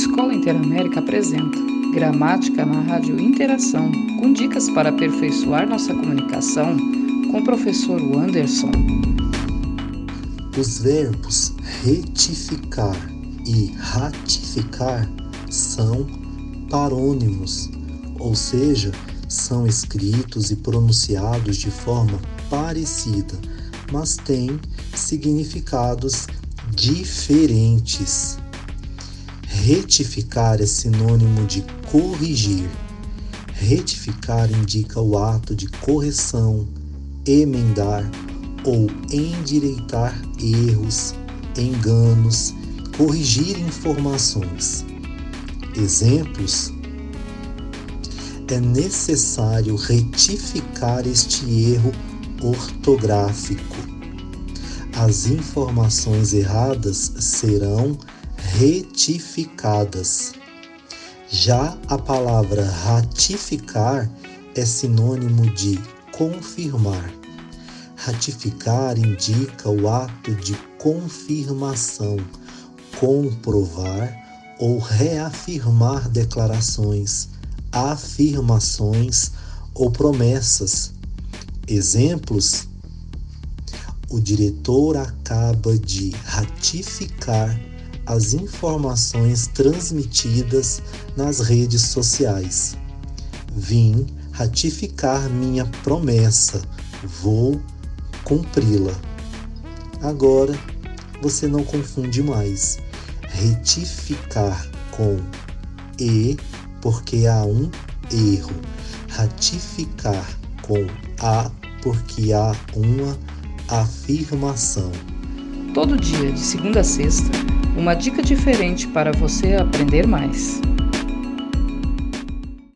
Escola Interamérica apresenta Gramática na Rádio Interação, com dicas para aperfeiçoar nossa comunicação com o professor Anderson. Os verbos retificar e ratificar são parônimos, ou seja, são escritos e pronunciados de forma parecida, mas têm significados diferentes. Retificar é sinônimo de corrigir. Retificar indica o ato de correção, emendar ou endireitar erros, enganos, corrigir informações. Exemplos: é necessário retificar este erro ortográfico. As informações erradas serão retificadas. Já a palavra ratificar é sinônimo de confirmar. Ratificar indica o ato de confirmação, comprovar ou reafirmar declarações, afirmações ou promessas. Exemplos: o diretor acaba de ratificar as informações transmitidas nas redes sociais. Vim ratificar minha promessa, vou cumpri-la. Agora você não confunde mais retificar com e, porque há um erro, ratificar com a, porque há uma afirmação. Todo dia, de segunda a sexta, uma dica diferente para você aprender mais.